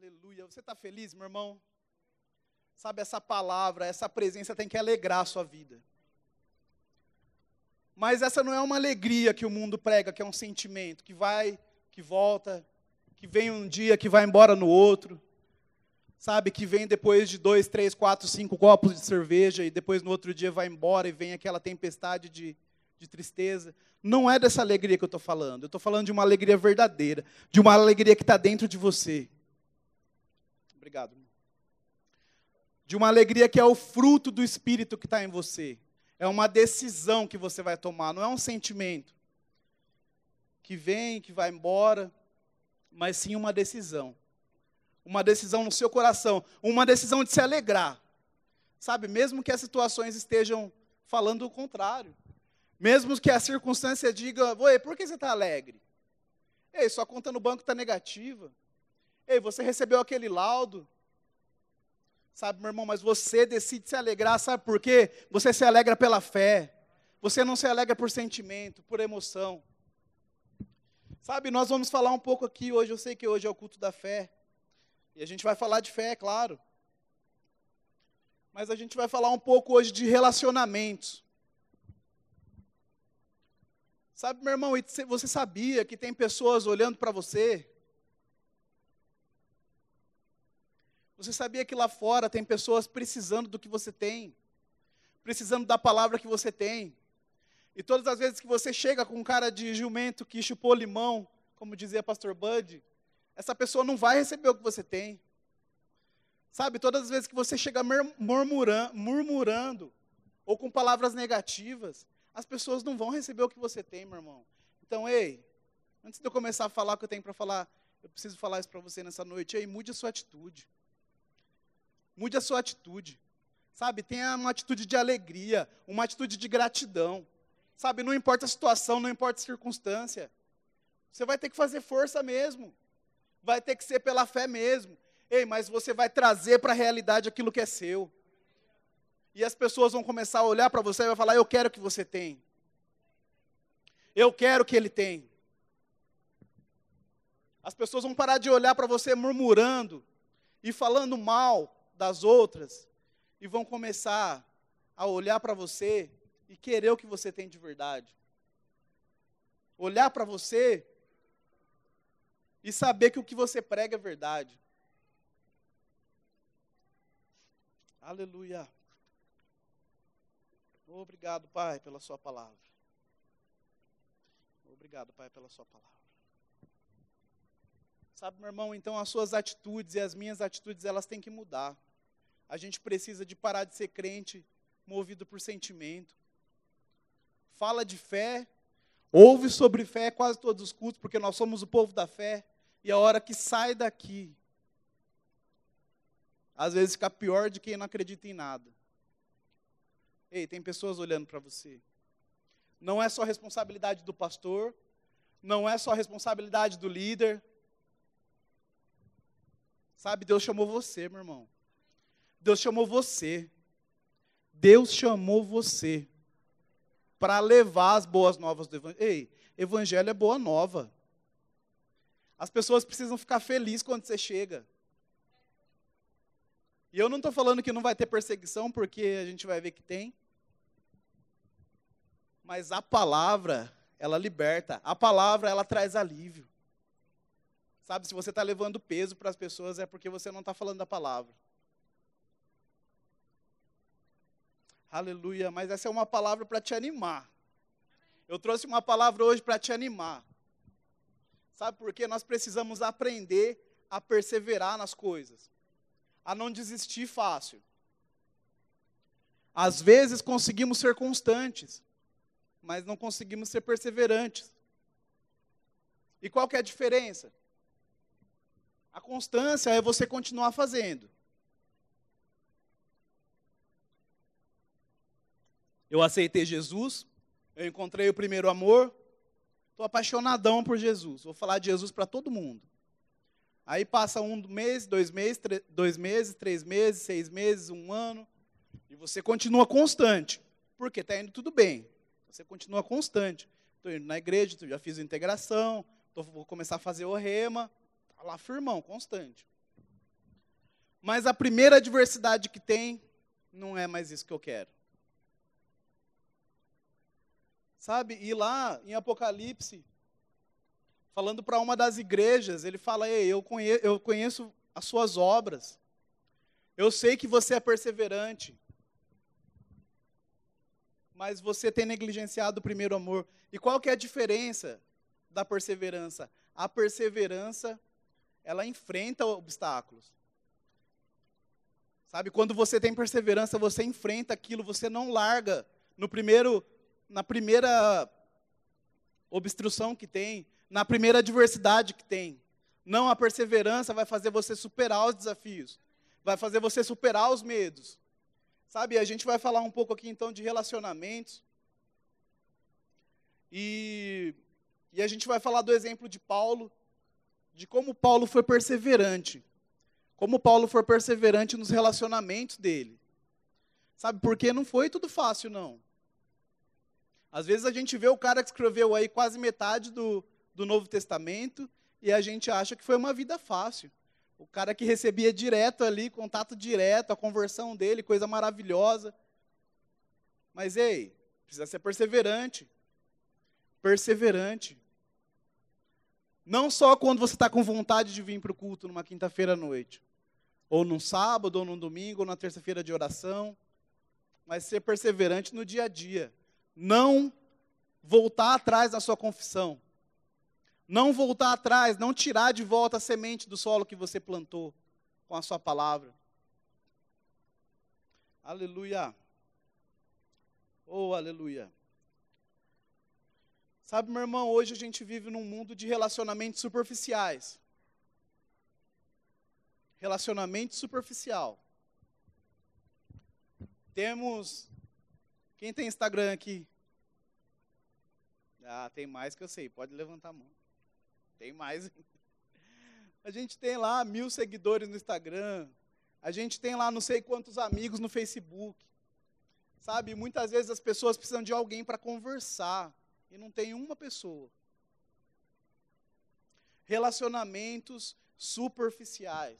Aleluia. Você está feliz, meu irmão? Sabe, essa palavra, essa presença tem que alegrar a sua vida. Mas essa não é uma alegria que o mundo prega, que é um sentimento que vai, que volta, que vem um dia, que vai embora no outro. Sabe, que vem depois de dois, três, quatro, cinco copos de cerveja e depois no outro dia vai embora e vem aquela tempestade de, de tristeza. Não é dessa alegria que eu estou falando. Eu estou falando de uma alegria verdadeira, de uma alegria que está dentro de você. Obrigado. De uma alegria que é o fruto do Espírito que está em você. É uma decisão que você vai tomar, não é um sentimento que vem, que vai embora, mas sim uma decisão. Uma decisão no seu coração, uma decisão de se alegrar. Sabe, mesmo que as situações estejam falando o contrário. Mesmo que a circunstância diga, por que você está alegre? Ei, sua conta no banco está negativa. Ei, você recebeu aquele laudo. Sabe, meu irmão, mas você decide se alegrar, sabe por quê? Você se alegra pela fé. Você não se alegra por sentimento, por emoção. Sabe, nós vamos falar um pouco aqui hoje, eu sei que hoje é o culto da fé. E a gente vai falar de fé, é claro. Mas a gente vai falar um pouco hoje de relacionamentos. Sabe, meu irmão, você sabia que tem pessoas olhando para você Você sabia que lá fora tem pessoas precisando do que você tem, precisando da palavra que você tem. E todas as vezes que você chega com um cara de jumento que chupou limão, como dizia pastor Bud, essa pessoa não vai receber o que você tem. Sabe, todas as vezes que você chega murmurando, murmurando ou com palavras negativas, as pessoas não vão receber o que você tem, meu irmão. Então, ei, antes de eu começar a falar o que eu tenho para falar, eu preciso falar isso para você nessa noite. Ei, mude a sua atitude. Mude a sua atitude. Sabe, tenha uma atitude de alegria, uma atitude de gratidão. Sabe, não importa a situação, não importa a circunstância. Você vai ter que fazer força mesmo. Vai ter que ser pela fé mesmo. Ei, mas você vai trazer para a realidade aquilo que é seu. E as pessoas vão começar a olhar para você e vai falar: "Eu quero que você tem. Eu quero que ele tem." As pessoas vão parar de olhar para você murmurando e falando mal das outras e vão começar a olhar para você e querer o que você tem de verdade. Olhar para você e saber que o que você prega é verdade. Aleluia. Obrigado, Pai, pela Sua palavra. Obrigado, Pai, pela Sua palavra. Sabe, meu irmão, então as suas atitudes e as minhas atitudes, elas têm que mudar. A gente precisa de parar de ser crente movido por sentimento. Fala de fé, ouve sobre fé quase todos os cultos, porque nós somos o povo da fé. E a hora que sai daqui, às vezes fica pior de quem não acredita em nada. Ei, tem pessoas olhando para você. Não é só responsabilidade do pastor, não é só responsabilidade do líder. Sabe, Deus chamou você, meu irmão. Deus chamou você. Deus chamou você para levar as boas novas do Evangelho. Ei, Evangelho é boa nova. As pessoas precisam ficar felizes quando você chega. E eu não estou falando que não vai ter perseguição, porque a gente vai ver que tem. Mas a palavra, ela liberta. A palavra, ela traz alívio. Sabe, se você está levando peso para as pessoas, é porque você não está falando da palavra. Aleluia, mas essa é uma palavra para te animar. Eu trouxe uma palavra hoje para te animar. Sabe por quê? Nós precisamos aprender a perseverar nas coisas, a não desistir fácil. Às vezes conseguimos ser constantes, mas não conseguimos ser perseverantes. E qual que é a diferença? A constância é você continuar fazendo. Eu aceitei Jesus, eu encontrei o primeiro amor, estou apaixonadão por Jesus. Vou falar de Jesus para todo mundo. Aí passa um mês, dois meses, dois meses, três meses, seis meses, um ano, e você continua constante, porque está indo tudo bem. Você continua constante. Estou indo na igreja, já fiz integração, tô, vou começar a fazer o rema, está lá firmão, constante. mas a primeira adversidade que tem não é mais isso que eu quero. Sabe? E lá em Apocalipse, falando para uma das igrejas, ele fala: Ei, eu conheço, eu conheço as suas obras, eu sei que você é perseverante, mas você tem negligenciado o primeiro amor. E qual que é a diferença da perseverança? A perseverança, ela enfrenta obstáculos. Sabe, quando você tem perseverança, você enfrenta aquilo, você não larga no primeiro na primeira obstrução que tem, na primeira adversidade que tem. Não, a perseverança vai fazer você superar os desafios, vai fazer você superar os medos. Sabe, a gente vai falar um pouco aqui então de relacionamentos. E, e a gente vai falar do exemplo de Paulo, de como Paulo foi perseverante. Como Paulo foi perseverante nos relacionamentos dele. Sabe, porque não foi tudo fácil, não. Às vezes a gente vê o cara que escreveu aí quase metade do, do Novo Testamento e a gente acha que foi uma vida fácil. O cara que recebia direto ali, contato direto, a conversão dele, coisa maravilhosa. Mas ei, precisa ser perseverante. Perseverante. Não só quando você está com vontade de vir para o culto numa quinta-feira à noite, ou num sábado, ou num domingo, ou na terça-feira de oração, mas ser perseverante no dia a dia não voltar atrás na sua confissão. Não voltar atrás, não tirar de volta a semente do solo que você plantou com a sua palavra. Aleluia. Oh, aleluia. Sabe, meu irmão, hoje a gente vive num mundo de relacionamentos superficiais. Relacionamento superficial. Temos quem tem Instagram aqui? Ah, tem mais que eu sei, pode levantar a mão. Tem mais. A gente tem lá mil seguidores no Instagram. A gente tem lá não sei quantos amigos no Facebook. Sabe, muitas vezes as pessoas precisam de alguém para conversar. E não tem uma pessoa. Relacionamentos superficiais.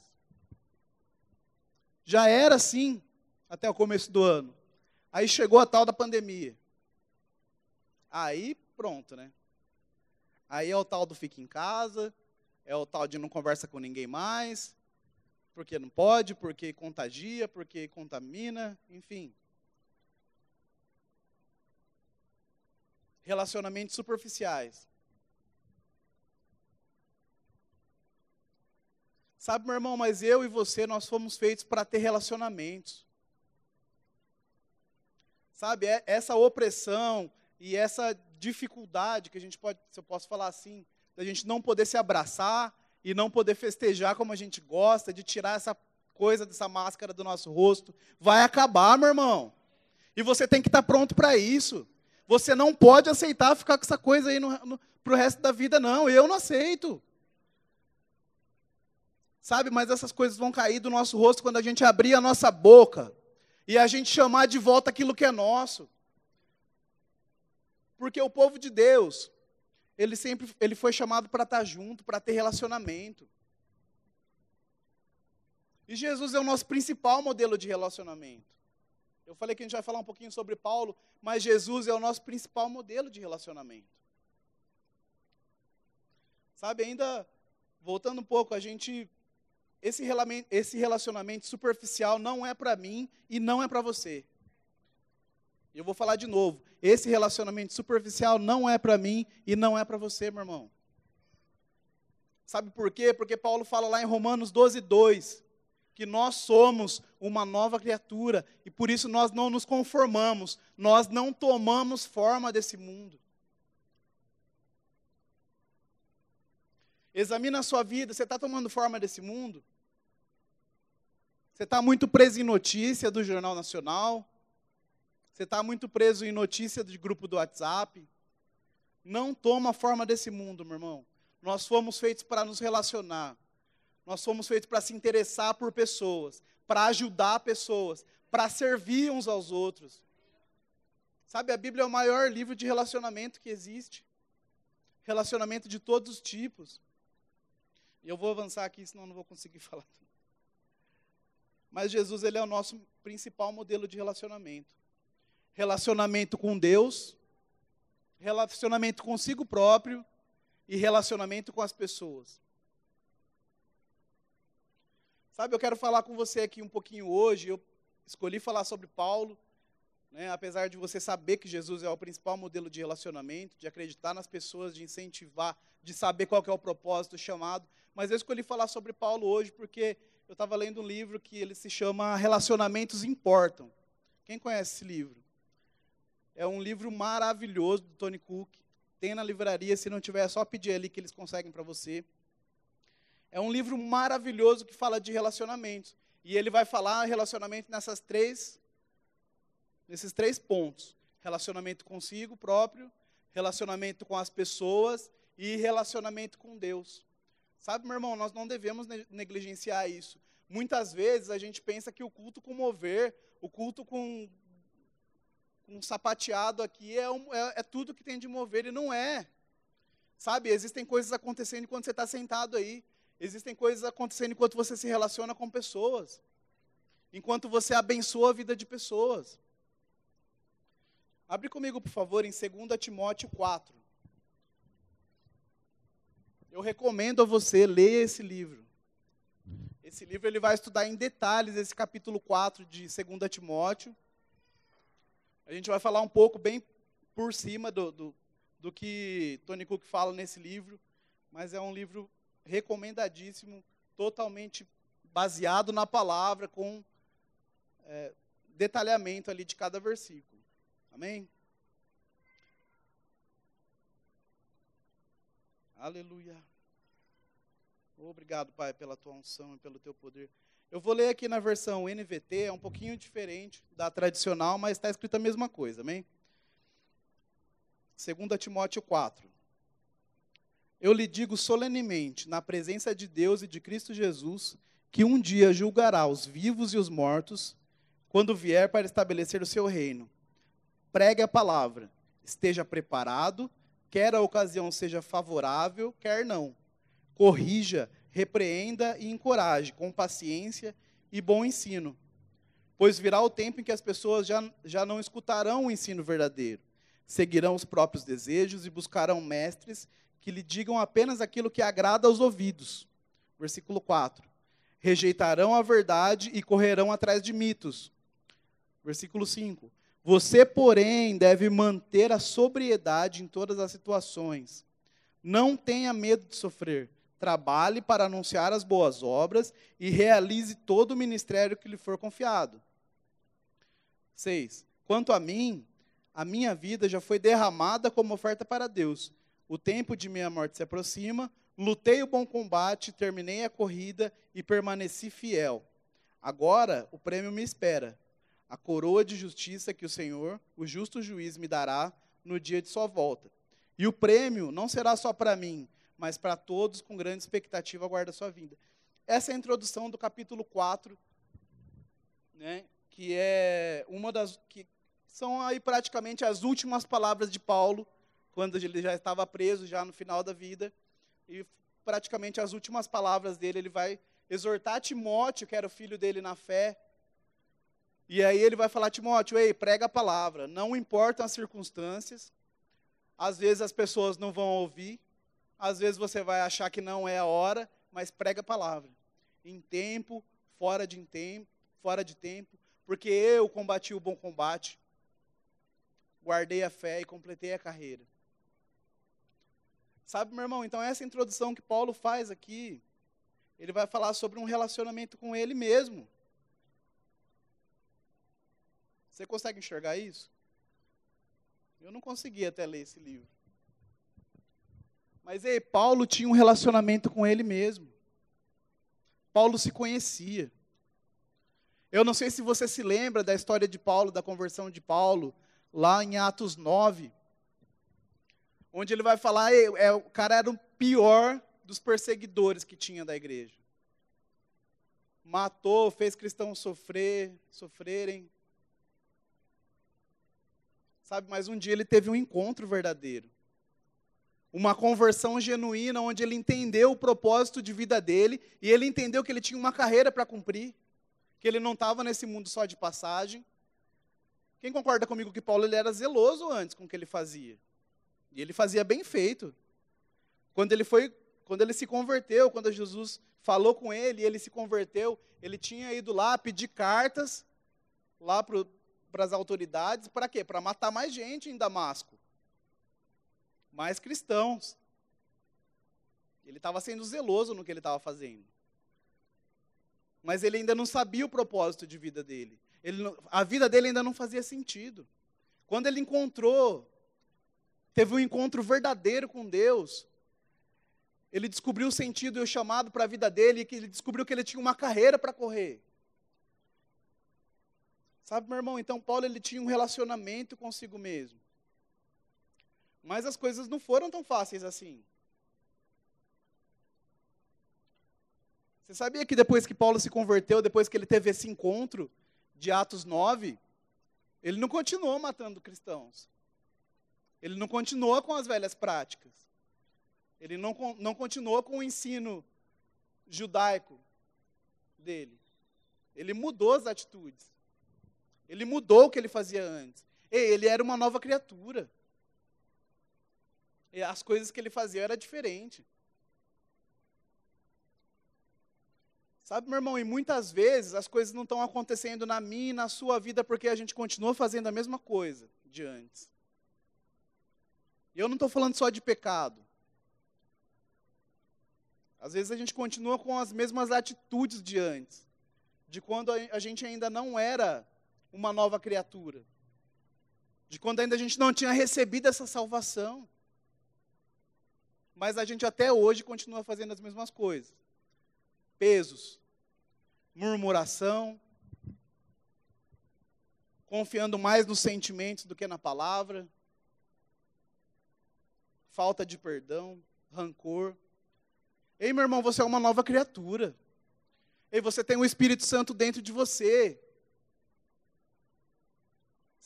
Já era assim até o começo do ano. Aí chegou a tal da pandemia. Aí pronto, né? Aí é o tal do fica em casa, é o tal de não conversa com ninguém mais, porque não pode, porque contagia, porque contamina, enfim. Relacionamentos superficiais. Sabe, meu irmão, mas eu e você, nós fomos feitos para ter relacionamentos. Sabe, é essa opressão e essa dificuldade que a gente pode, se eu posso falar assim, da gente não poder se abraçar e não poder festejar como a gente gosta, de tirar essa coisa dessa máscara do nosso rosto, vai acabar, meu irmão. E você tem que estar pronto para isso. Você não pode aceitar ficar com essa coisa aí para o resto da vida, não. Eu não aceito. Sabe, mas essas coisas vão cair do nosso rosto quando a gente abrir a nossa boca e a gente chamar de volta aquilo que é nosso. Porque o povo de Deus, ele sempre ele foi chamado para estar junto, para ter relacionamento. E Jesus é o nosso principal modelo de relacionamento. Eu falei que a gente vai falar um pouquinho sobre Paulo, mas Jesus é o nosso principal modelo de relacionamento. Sabe, ainda voltando um pouco, a gente esse relacionamento superficial não é para mim e não é para você. Eu vou falar de novo. Esse relacionamento superficial não é para mim e não é para você, meu irmão. Sabe por quê? Porque Paulo fala lá em Romanos 12, 2, que nós somos uma nova criatura e por isso nós não nos conformamos, nós não tomamos forma desse mundo. Examina a sua vida, você está tomando forma desse mundo? Você está muito preso em notícia do Jornal Nacional? Você está muito preso em notícia de grupo do WhatsApp? Não toma forma desse mundo, meu irmão. Nós fomos feitos para nos relacionar. Nós fomos feitos para se interessar por pessoas, para ajudar pessoas, para servir uns aos outros. Sabe, a Bíblia é o maior livro de relacionamento que existe. Relacionamento de todos os tipos. E eu vou avançar aqui, senão não vou conseguir falar tudo. Mas Jesus ele é o nosso principal modelo de relacionamento. Relacionamento com Deus, relacionamento consigo próprio e relacionamento com as pessoas. Sabe, eu quero falar com você aqui um pouquinho hoje. Eu escolhi falar sobre Paulo, né, apesar de você saber que Jesus é o principal modelo de relacionamento, de acreditar nas pessoas, de incentivar, de saber qual é o propósito, o chamado. Mas eu escolhi falar sobre Paulo hoje porque eu estava lendo um livro que ele se chama Relacionamentos Importam. Quem conhece esse livro? É um livro maravilhoso do Tony Cook. Tem na livraria, se não tiver, é só pedir ali que eles conseguem para você. É um livro maravilhoso que fala de relacionamentos. E ele vai falar relacionamento nessas três, nesses três pontos: relacionamento consigo próprio, relacionamento com as pessoas e relacionamento com Deus. Sabe, meu irmão, nós não devemos negligenciar isso. Muitas vezes a gente pensa que o culto com mover, o culto com, com sapateado aqui é, um, é, é tudo que tem de mover, e não é. Sabe, existem coisas acontecendo enquanto você está sentado aí. Existem coisas acontecendo enquanto você se relaciona com pessoas. Enquanto você abençoa a vida de pessoas. Abre comigo, por favor, em 2 Timóteo 4. Eu recomendo a você ler esse livro. Esse livro ele vai estudar em detalhes esse capítulo 4 de 2 Timóteo. A gente vai falar um pouco bem por cima do, do, do que Tony Cook fala nesse livro, mas é um livro recomendadíssimo, totalmente baseado na palavra, com é, detalhamento ali de cada versículo. Amém? Aleluia. Obrigado, Pai, pela tua unção e pelo teu poder. Eu vou ler aqui na versão NVT, é um pouquinho diferente da tradicional, mas está escrito a mesma coisa, amém? 2 Timóteo 4. Eu lhe digo solenemente, na presença de Deus e de Cristo Jesus, que um dia julgará os vivos e os mortos, quando vier para estabelecer o seu reino. Pregue a palavra, esteja preparado, quer a ocasião seja favorável, quer não. Corrija, repreenda e encoraje, com paciência e bom ensino. Pois virá o tempo em que as pessoas já, já não escutarão o ensino verdadeiro, seguirão os próprios desejos e buscarão mestres que lhe digam apenas aquilo que agrada aos ouvidos. Versículo 4. Rejeitarão a verdade e correrão atrás de mitos. Versículo 5. Você, porém, deve manter a sobriedade em todas as situações. Não tenha medo de sofrer. Trabalhe para anunciar as boas obras e realize todo o ministério que lhe for confiado. 6. Quanto a mim, a minha vida já foi derramada como oferta para Deus o tempo de minha morte se aproxima, lutei o bom combate, terminei a corrida e permaneci fiel. Agora o prêmio me espera, a coroa de justiça que o Senhor, o justo juiz, me dará no dia de sua volta. E o prêmio não será só para mim, mas para todos com grande expectativa aguarda sua vinda. Essa é a introdução do capítulo 4, né, que é uma das que são aí praticamente as últimas palavras de Paulo quando ele já estava preso, já no final da vida, e praticamente as últimas palavras dele, ele vai exortar Timóteo, que era o filho dele na fé, e aí ele vai falar, Timóteo, ei, prega a palavra, não importam as circunstâncias, às vezes as pessoas não vão ouvir, às vezes você vai achar que não é a hora, mas prega a palavra. Em tempo, fora de tempo, fora de tempo, porque eu combati o bom combate, guardei a fé e completei a carreira. Sabe, meu irmão, então essa introdução que Paulo faz aqui, ele vai falar sobre um relacionamento com ele mesmo. Você consegue enxergar isso? Eu não consegui até ler esse livro. Mas ei, Paulo tinha um relacionamento com ele mesmo. Paulo se conhecia. Eu não sei se você se lembra da história de Paulo, da conversão de Paulo, lá em Atos 9 onde ele vai falar, é, o cara era o pior dos perseguidores que tinha da igreja. Matou, fez cristãos sofrer, sofrerem. Sabe, mas um dia ele teve um encontro verdadeiro. Uma conversão genuína, onde ele entendeu o propósito de vida dele e ele entendeu que ele tinha uma carreira para cumprir. que ele não estava nesse mundo só de passagem. Quem concorda comigo que Paulo ele era zeloso antes com o que ele fazia? E ele fazia bem feito. Quando ele foi, quando ele se converteu, quando Jesus falou com ele ele se converteu, ele tinha ido lá pedir cartas lá para as autoridades, para quê? Para matar mais gente em Damasco. Mais cristãos. Ele estava sendo zeloso no que ele estava fazendo. Mas ele ainda não sabia o propósito de vida dele. Ele, a vida dele ainda não fazia sentido. Quando ele encontrou, teve um encontro verdadeiro com Deus, ele descobriu o sentido e o chamado para a vida dele, e ele descobriu que ele tinha uma carreira para correr. Sabe, meu irmão, então Paulo ele tinha um relacionamento consigo mesmo. Mas as coisas não foram tão fáceis assim. Você sabia que depois que Paulo se converteu, depois que ele teve esse encontro de Atos 9, ele não continuou matando cristãos. Ele não continuou com as velhas práticas. Ele não, não continuou com o ensino judaico dele. Ele mudou as atitudes. Ele mudou o que ele fazia antes. Ele era uma nova criatura. As coisas que ele fazia era diferente. Sabe, meu irmão, e muitas vezes as coisas não estão acontecendo na minha e na sua vida porque a gente continua fazendo a mesma coisa de antes. E eu não estou falando só de pecado. Às vezes a gente continua com as mesmas atitudes de antes, de quando a gente ainda não era uma nova criatura, de quando ainda a gente não tinha recebido essa salvação. Mas a gente até hoje continua fazendo as mesmas coisas pesos, murmuração, confiando mais nos sentimentos do que na palavra, falta de perdão, rancor. Ei, meu irmão, você é uma nova criatura. Ei, você tem o Espírito Santo dentro de você.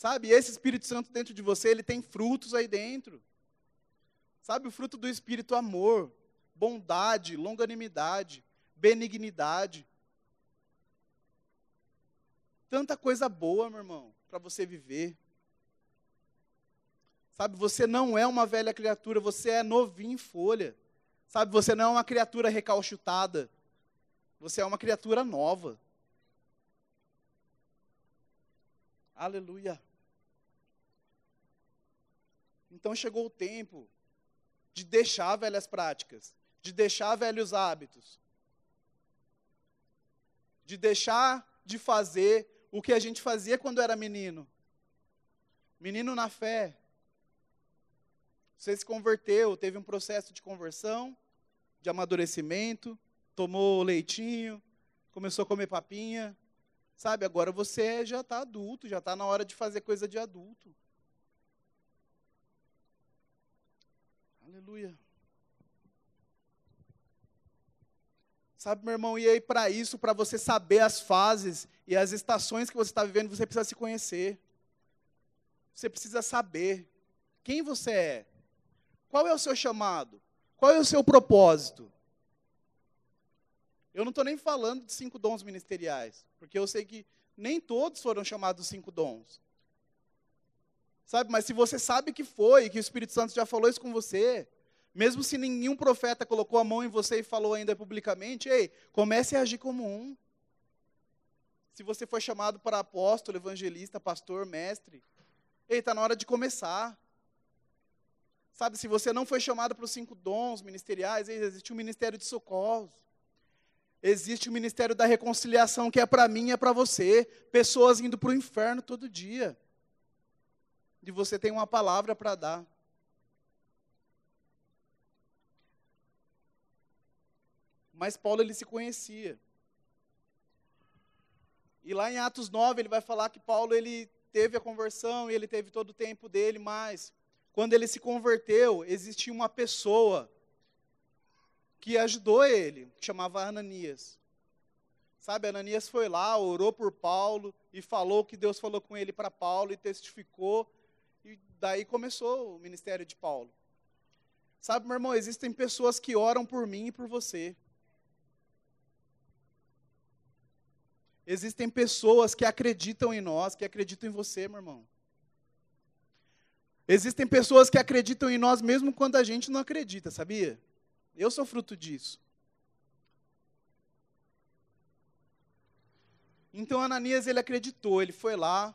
Sabe, esse Espírito Santo dentro de você, ele tem frutos aí dentro. Sabe, o fruto do Espírito, amor, bondade, longanimidade, benignidade. Tanta coisa boa, meu irmão, para você viver. Sabe, você não é uma velha criatura, você é novinho em folha. Sabe, você não é uma criatura recalchutada. Você é uma criatura nova. Aleluia. Então chegou o tempo de deixar velhas práticas, de deixar velhos hábitos, de deixar de fazer o que a gente fazia quando era menino. Menino na fé. Você se converteu, teve um processo de conversão, de amadurecimento, tomou leitinho, começou a comer papinha. Sabe, agora você já está adulto, já está na hora de fazer coisa de adulto. Aleluia. Sabe, meu irmão, e aí para isso, para você saber as fases e as estações que você está vivendo, você precisa se conhecer. Você precisa saber quem você é. Qual é o seu chamado? Qual é o seu propósito? Eu não estou nem falando de cinco dons ministeriais, porque eu sei que nem todos foram chamados cinco dons. Sabe, mas se você sabe que foi, que o Espírito Santo já falou isso com você, mesmo se nenhum profeta colocou a mão em você e falou ainda publicamente, ei, comece a agir como um. Se você foi chamado para apóstolo, evangelista, pastor, mestre, ei, está na hora de começar. Sabe, se você não foi chamado para os cinco dons ministeriais, ei, existe o um ministério de socorros. Existe o ministério da reconciliação, que é para mim e é para você. Pessoas indo para o inferno todo dia. E você tem uma palavra para dar. Mas Paulo ele se conhecia. E lá em Atos 9 ele vai falar que Paulo ele teve a conversão e ele teve todo o tempo dele, mas quando ele se converteu, existia uma pessoa que ajudou ele, que chamava Ananias. Sabe, Ananias foi lá, orou por Paulo e falou que Deus falou com ele para Paulo e testificou. E daí começou o ministério de Paulo. Sabe, meu irmão, existem pessoas que oram por mim e por você. Existem pessoas que acreditam em nós, que acreditam em você, meu irmão. Existem pessoas que acreditam em nós mesmo quando a gente não acredita, sabia? Eu sou fruto disso. Então Ananias ele acreditou, ele foi lá,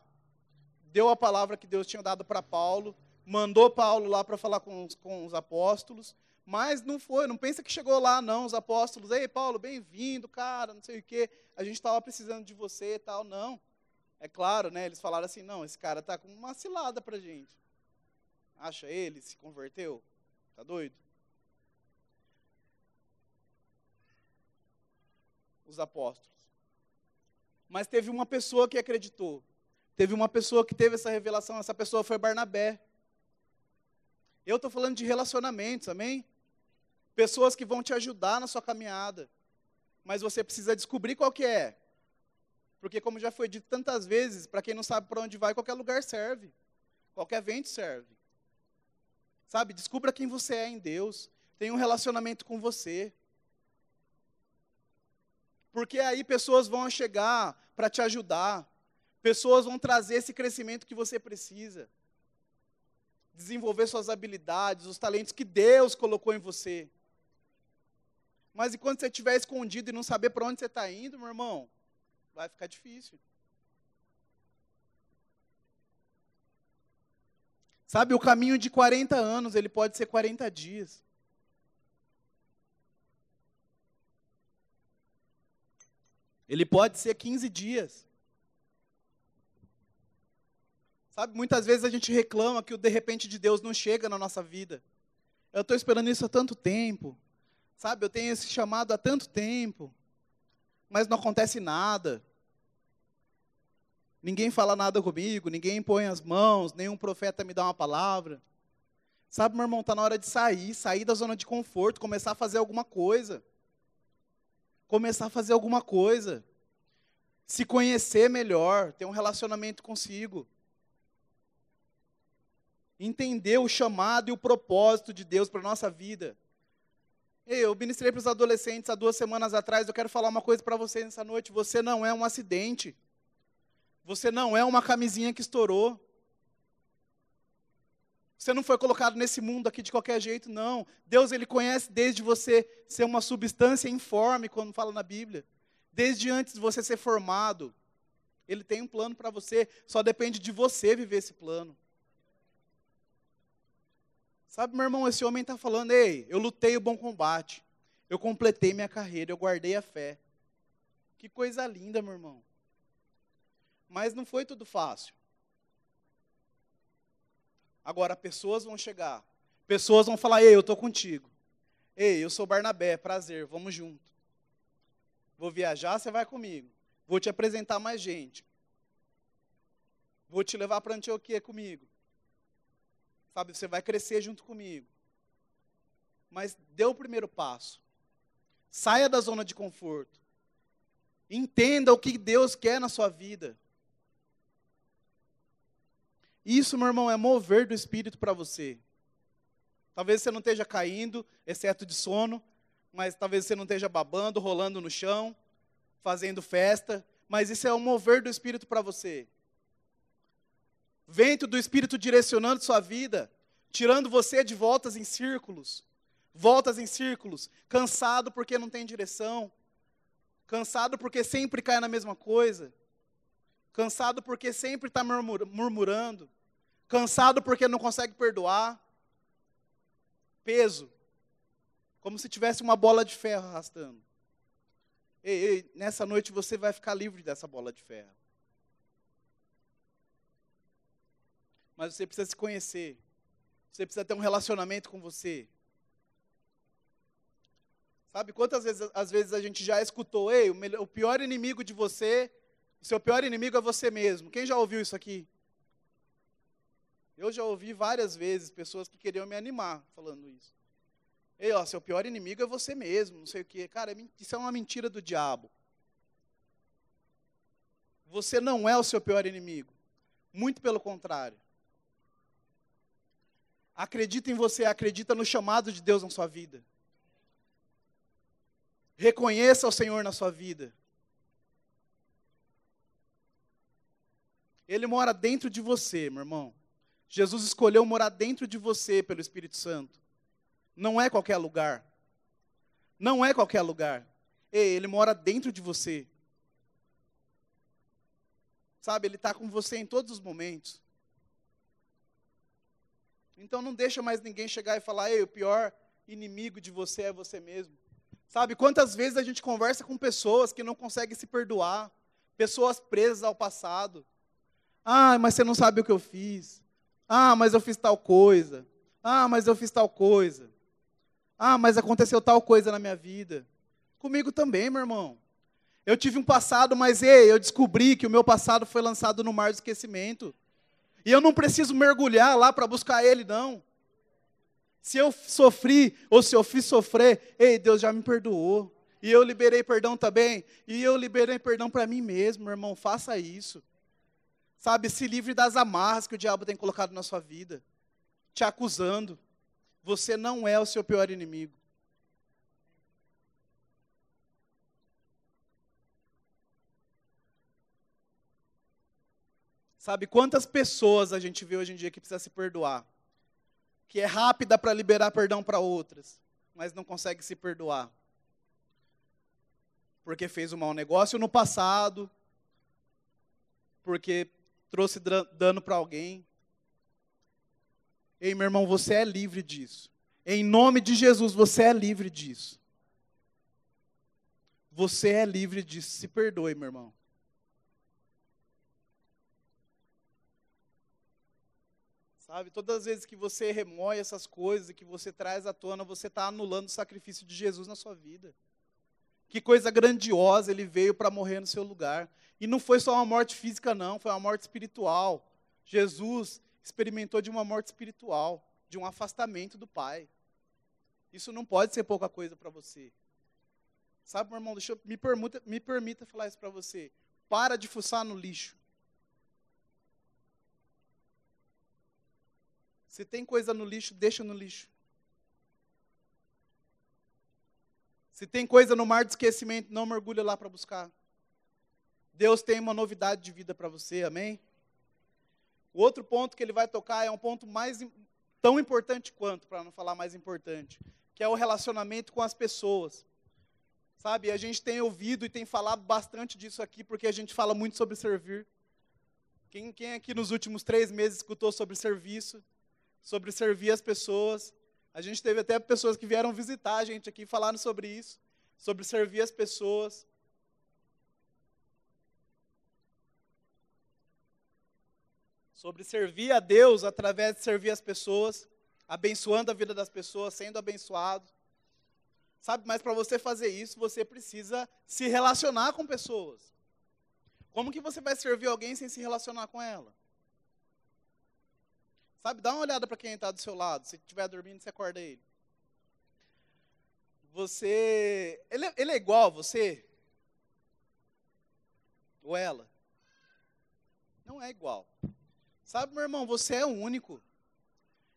deu a palavra que Deus tinha dado para Paulo, mandou Paulo lá para falar com os, com os apóstolos, mas não foi, não pensa que chegou lá não, os apóstolos, ei Paulo, bem-vindo, cara, não sei o quê, a gente estava precisando de você e tal, não. É claro, né, eles falaram assim, não, esse cara está com uma cilada para gente. Acha ele, se converteu? Tá doido? Os apóstolos. Mas teve uma pessoa que acreditou. Teve uma pessoa que teve essa revelação, essa pessoa foi Barnabé. Eu estou falando de relacionamentos, amém? Pessoas que vão te ajudar na sua caminhada. Mas você precisa descobrir qual que é. Porque como já foi dito tantas vezes, para quem não sabe para onde vai, qualquer lugar serve. Qualquer vento serve. Sabe, descubra quem você é em Deus. Tenha um relacionamento com você. Porque aí pessoas vão chegar para te ajudar. Pessoas vão trazer esse crescimento que você precisa. Desenvolver suas habilidades, os talentos que Deus colocou em você. Mas enquanto você estiver escondido e não saber para onde você está indo, meu irmão, vai ficar difícil. Sabe, o caminho de 40 anos, ele pode ser 40 dias. Ele pode ser 15 dias. Sabe, muitas vezes a gente reclama que o de repente de Deus não chega na nossa vida. Eu estou esperando isso há tanto tempo. Sabe, eu tenho esse chamado há tanto tempo. Mas não acontece nada. Ninguém fala nada comigo, ninguém põe as mãos, nenhum profeta me dá uma palavra. Sabe, meu irmão, está na hora de sair, sair da zona de conforto, começar a fazer alguma coisa. Começar a fazer alguma coisa. Se conhecer melhor, ter um relacionamento consigo. Entender o chamado e o propósito de Deus para a nossa vida. Eu ministrei para os adolescentes há duas semanas atrás, eu quero falar uma coisa para vocês nessa noite. Você não é um acidente. Você não é uma camisinha que estourou. Você não foi colocado nesse mundo aqui de qualquer jeito, não. Deus ele conhece desde você ser uma substância informe, quando fala na Bíblia. Desde antes de você ser formado. Ele tem um plano para você, só depende de você viver esse plano. Sabe, meu irmão, esse homem está falando, ei, eu lutei o bom combate, eu completei minha carreira, eu guardei a fé. Que coisa linda, meu irmão. Mas não foi tudo fácil. Agora, pessoas vão chegar. Pessoas vão falar: Ei, eu estou contigo. Ei, eu sou Barnabé, prazer, vamos junto. Vou viajar, você vai comigo. Vou te apresentar mais gente. Vou te levar para Antioquia comigo. Sabe, você vai crescer junto comigo. Mas dê o primeiro passo. Saia da zona de conforto. Entenda o que Deus quer na sua vida. Isso, meu irmão, é mover do Espírito para você. Talvez você não esteja caindo, exceto de sono, mas talvez você não esteja babando, rolando no chão, fazendo festa, mas isso é o mover do Espírito para você. Vento do Espírito direcionando sua vida, tirando você de voltas em círculos, voltas em círculos, cansado porque não tem direção, cansado porque sempre cai na mesma coisa, cansado porque sempre está murmurando, cansado porque não consegue perdoar, peso, como se tivesse uma bola de ferro arrastando. Ei, ei, nessa noite você vai ficar livre dessa bola de ferro. Mas você precisa se conhecer. Você precisa ter um relacionamento com você. Sabe quantas vezes, às vezes a gente já escutou, ei, o, melhor, o pior inimigo de você, o seu pior inimigo é você mesmo. Quem já ouviu isso aqui? Eu já ouvi várias vezes pessoas que queriam me animar falando isso. Ei, ó, seu pior inimigo é você mesmo, não sei o quê. Cara, é isso é uma mentira do diabo. Você não é o seu pior inimigo. Muito pelo contrário. Acredita em você, acredita no chamado de Deus na sua vida. Reconheça o Senhor na sua vida. Ele mora dentro de você, meu irmão. Jesus escolheu morar dentro de você pelo Espírito Santo. Não é qualquer lugar. Não é qualquer lugar. Ei, ele mora dentro de você. Sabe, ele está com você em todos os momentos. Então não deixa mais ninguém chegar e falar, ei, o pior inimigo de você é você mesmo. Sabe, quantas vezes a gente conversa com pessoas que não conseguem se perdoar, pessoas presas ao passado. Ah, mas você não sabe o que eu fiz. Ah, mas eu fiz tal coisa. Ah, mas eu fiz tal coisa. Ah, mas aconteceu tal coisa na minha vida. Comigo também, meu irmão. Eu tive um passado, mas ei, eu descobri que o meu passado foi lançado no mar do esquecimento. E eu não preciso mergulhar lá para buscar ele, não. Se eu sofri ou se eu fiz sofrer, ei, Deus já me perdoou. E eu liberei perdão também. E eu liberei perdão para mim mesmo, meu irmão. Faça isso. Sabe, se livre das amarras que o diabo tem colocado na sua vida, te acusando. Você não é o seu pior inimigo. Sabe quantas pessoas a gente vê hoje em dia que precisa se perdoar? Que é rápida para liberar perdão para outras, mas não consegue se perdoar. Porque fez um mau negócio no passado, porque trouxe dano para alguém. Ei, meu irmão, você é livre disso. Em nome de Jesus, você é livre disso. Você é livre disso. Se perdoe, meu irmão. Sabe, todas as vezes que você remoe essas coisas que você traz à tona, você está anulando o sacrifício de Jesus na sua vida. Que coisa grandiosa, ele veio para morrer no seu lugar. E não foi só uma morte física, não, foi uma morte espiritual. Jesus experimentou de uma morte espiritual, de um afastamento do Pai. Isso não pode ser pouca coisa para você. Sabe, meu irmão, deixa eu, me, permuta, me permita falar isso para você. Para de fuçar no lixo. Se tem coisa no lixo, deixa no lixo. Se tem coisa no mar de esquecimento, não mergulha lá para buscar. Deus tem uma novidade de vida para você, amém? O outro ponto que ele vai tocar é um ponto mais tão importante quanto, para não falar mais importante, que é o relacionamento com as pessoas. Sabe, a gente tem ouvido e tem falado bastante disso aqui, porque a gente fala muito sobre servir. Quem, quem aqui nos últimos três meses escutou sobre serviço, sobre servir as pessoas? A gente teve até pessoas que vieram visitar a gente aqui falando sobre isso, sobre servir as pessoas. sobre servir a Deus através de servir as pessoas, abençoando a vida das pessoas, sendo abençoado. Sabe, mas para você fazer isso, você precisa se relacionar com pessoas. Como que você vai servir alguém sem se relacionar com ela? Sabe, dá uma olhada para quem está do seu lado. Se estiver dormindo, você acorda ele. Você. Ele é, ele é igual a você? Ou ela? Não é igual. Sabe, meu irmão, você é único.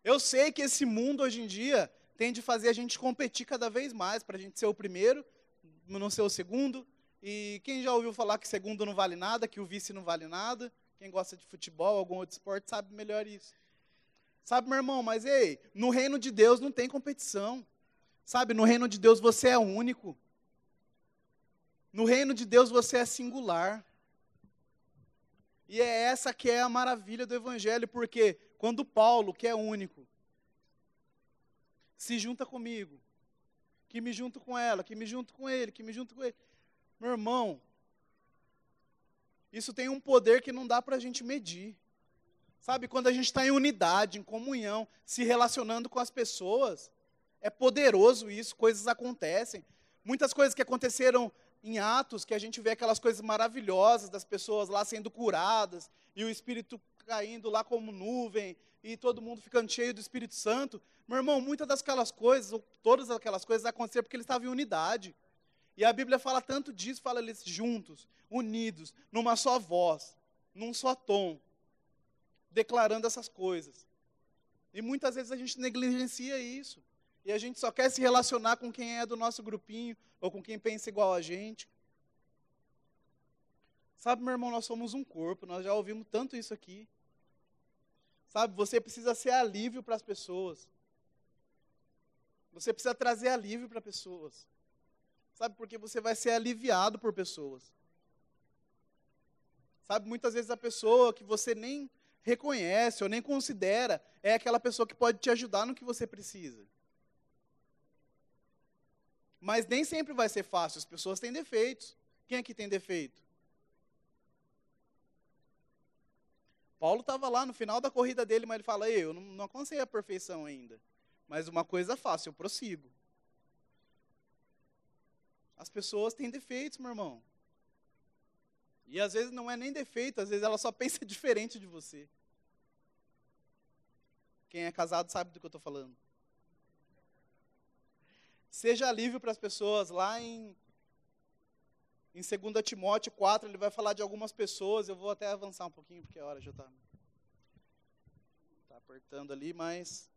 Eu sei que esse mundo hoje em dia tem de fazer a gente competir cada vez mais, para a gente ser o primeiro, não ser o segundo. E quem já ouviu falar que segundo não vale nada, que o vice não vale nada, quem gosta de futebol, algum outro esporte, sabe melhor isso. Sabe, meu irmão, mas ei, no reino de Deus não tem competição. Sabe, no reino de Deus você é único. No reino de Deus você é singular. E é essa que é a maravilha do Evangelho, porque quando Paulo, que é único, se junta comigo, que me junto com ela, que me junto com ele, que me junto com ele. Meu irmão, isso tem um poder que não dá para a gente medir. Sabe, quando a gente está em unidade, em comunhão, se relacionando com as pessoas, é poderoso isso, coisas acontecem. Muitas coisas que aconteceram em Atos, que a gente vê aquelas coisas maravilhosas das pessoas lá sendo curadas, e o Espírito caindo lá como nuvem, e todo mundo ficando cheio do Espírito Santo. Meu irmão, muitas daquelas coisas, ou todas aquelas coisas aconteceram porque eles estavam em unidade. E a Bíblia fala tanto disso, fala eles juntos, unidos, numa só voz, num só tom, declarando essas coisas. E muitas vezes a gente negligencia isso. E a gente só quer se relacionar com quem é do nosso grupinho ou com quem pensa igual a gente. Sabe, meu irmão, nós somos um corpo, nós já ouvimos tanto isso aqui. Sabe, você precisa ser alívio para as pessoas. Você precisa trazer alívio para pessoas. Sabe, porque você vai ser aliviado por pessoas. Sabe, muitas vezes a pessoa que você nem reconhece ou nem considera é aquela pessoa que pode te ajudar no que você precisa. Mas nem sempre vai ser fácil, as pessoas têm defeitos. Quem aqui tem defeito? Paulo estava lá no final da corrida dele, mas ele fala: Eu não, não alcancei a perfeição ainda. Mas uma coisa fácil, eu prossigo. As pessoas têm defeitos, meu irmão. E às vezes não é nem defeito, às vezes ela só pensa diferente de você. Quem é casado sabe do que eu estou falando. Seja alívio para as pessoas. Lá em, em 2 Timóteo 4, ele vai falar de algumas pessoas. Eu vou até avançar um pouquinho, porque a hora já está tá apertando ali, mas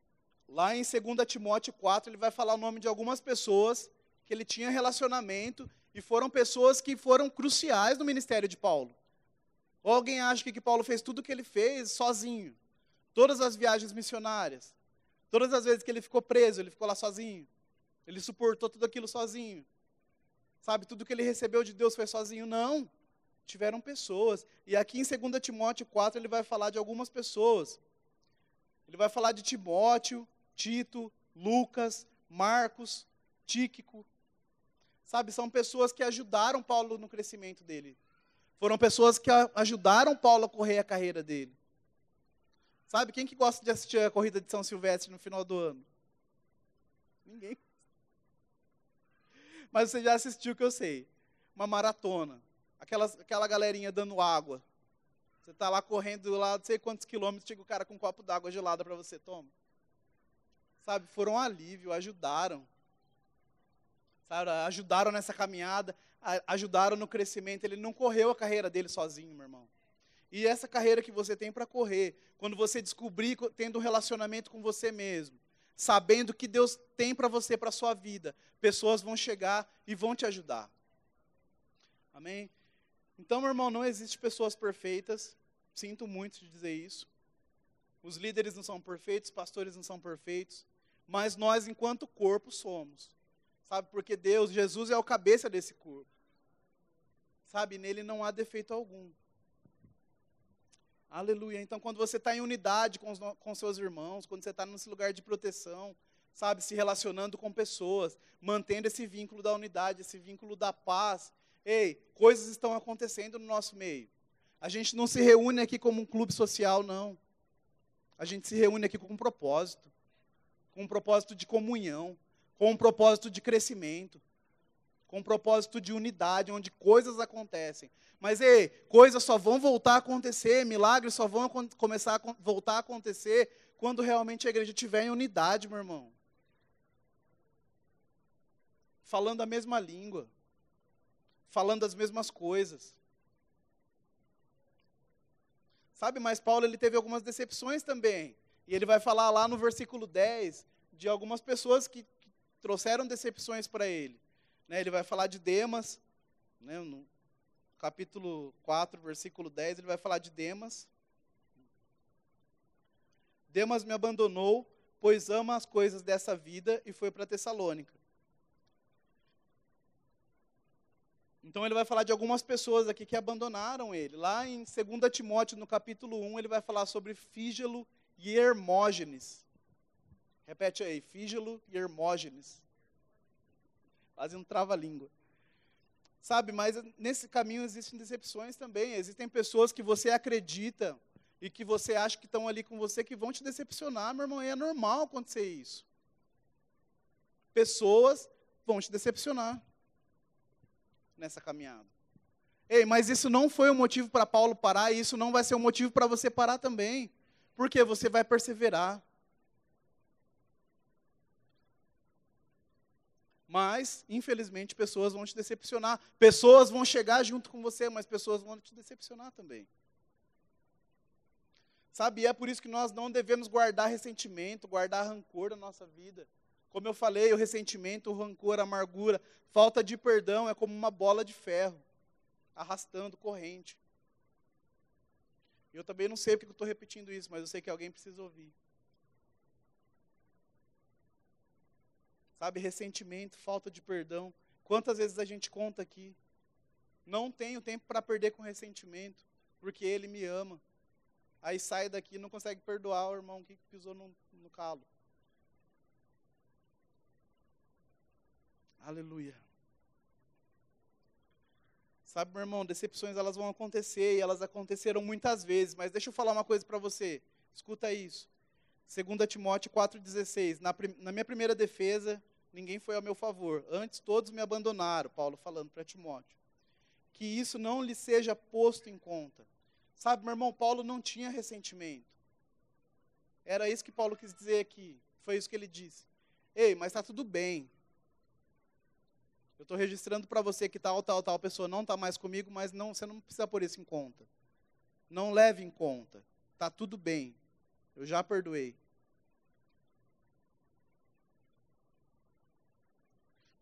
lá em 2 Timóteo 4, ele vai falar o nome de algumas pessoas que ele tinha relacionamento e foram pessoas que foram cruciais no ministério de Paulo. Ou alguém acha que Paulo fez tudo o que ele fez sozinho? Todas as viagens missionárias, todas as vezes que ele ficou preso, ele ficou lá sozinho. Ele suportou tudo aquilo sozinho. Sabe, tudo que ele recebeu de Deus foi sozinho? Não. Tiveram pessoas. E aqui em 2 Timóteo 4 ele vai falar de algumas pessoas. Ele vai falar de Timóteo, Tito, Lucas, Marcos, Tíquico, Sabe, são pessoas que ajudaram Paulo no crescimento dele. Foram pessoas que ajudaram Paulo a correr a carreira dele. Sabe, quem que gosta de assistir a corrida de São Silvestre no final do ano? Ninguém. Mas você já assistiu que eu sei. Uma maratona. Aquela, aquela galerinha dando água. Você está lá correndo lá, não sei quantos quilômetros, chega o cara com um copo d'água gelada para você, toma. Sabe, foram um alívio, ajudaram sabe, ajudaram nessa caminhada, ajudaram no crescimento. Ele não correu a carreira dele sozinho, meu irmão. E essa carreira que você tem para correr, quando você descobrir tendo um relacionamento com você mesmo, sabendo que Deus tem para você, para a sua vida, pessoas vão chegar e vão te ajudar. Amém? Então, meu irmão, não existe pessoas perfeitas. Sinto muito de dizer isso. Os líderes não são perfeitos, os pastores não são perfeitos, mas nós, enquanto corpo, somos. Sabe, porque Deus, Jesus é o cabeça desse corpo. Sabe, nele não há defeito algum. Aleluia. Então, quando você está em unidade com, os, com seus irmãos, quando você está nesse lugar de proteção, sabe, se relacionando com pessoas, mantendo esse vínculo da unidade, esse vínculo da paz, ei, coisas estão acontecendo no nosso meio. A gente não se reúne aqui como um clube social, não. A gente se reúne aqui com um propósito, com um propósito de comunhão, com um propósito de crescimento, com um propósito de unidade, onde coisas acontecem. Mas, ei, coisas só vão voltar a acontecer, milagres só vão começar a voltar a acontecer quando realmente a igreja estiver em unidade, meu irmão. Falando a mesma língua, falando as mesmas coisas. Sabe, mas Paulo ele teve algumas decepções também. E ele vai falar lá no versículo 10 de algumas pessoas que, trouxeram decepções para ele. Né, ele vai falar de Demas, né, no capítulo 4, versículo 10, ele vai falar de Demas. Demas me abandonou, pois ama as coisas dessa vida e foi para Tessalônica. Então ele vai falar de algumas pessoas aqui que abandonaram ele. Lá em 2 Timóteo, no capítulo 1, ele vai falar sobre Fígelo e Hermógenes. Repete aí, Fígelo e Hermógenes. Quase um trava-língua. Sabe, mas nesse caminho existem decepções também. Existem pessoas que você acredita e que você acha que estão ali com você que vão te decepcionar, meu irmão. E é normal acontecer isso. Pessoas vão te decepcionar nessa caminhada. Ei, mas isso não foi o motivo para Paulo parar, e isso não vai ser o motivo para você parar também. Porque você vai perseverar. Mas, infelizmente, pessoas vão te decepcionar. Pessoas vão chegar junto com você, mas pessoas vão te decepcionar também. Sabe, e é por isso que nós não devemos guardar ressentimento, guardar rancor na nossa vida. Como eu falei, o ressentimento, o rancor, a amargura, falta de perdão é como uma bola de ferro. arrastando corrente. Eu também não sei porque eu estou repetindo isso, mas eu sei que alguém precisa ouvir. Sabe, ressentimento, falta de perdão. Quantas vezes a gente conta aqui? Não tenho tempo para perder com ressentimento, porque ele me ama. Aí sai daqui e não consegue perdoar o irmão que pisou no, no calo. Aleluia. Sabe, meu irmão, decepções elas vão acontecer e elas aconteceram muitas vezes, mas deixa eu falar uma coisa para você. Escuta isso. 2 Timóteo 4,16. Na, na minha primeira defesa, ninguém foi ao meu favor. Antes, todos me abandonaram. Paulo falando para Timóteo. Que isso não lhe seja posto em conta. Sabe, meu irmão, Paulo não tinha ressentimento. Era isso que Paulo quis dizer aqui. Foi isso que ele disse. Ei, mas está tudo bem. Eu estou registrando para você que tal, tal, tal pessoa não está mais comigo, mas não, você não precisa pôr isso em conta. Não leve em conta. Está tudo bem. Eu já perdoei.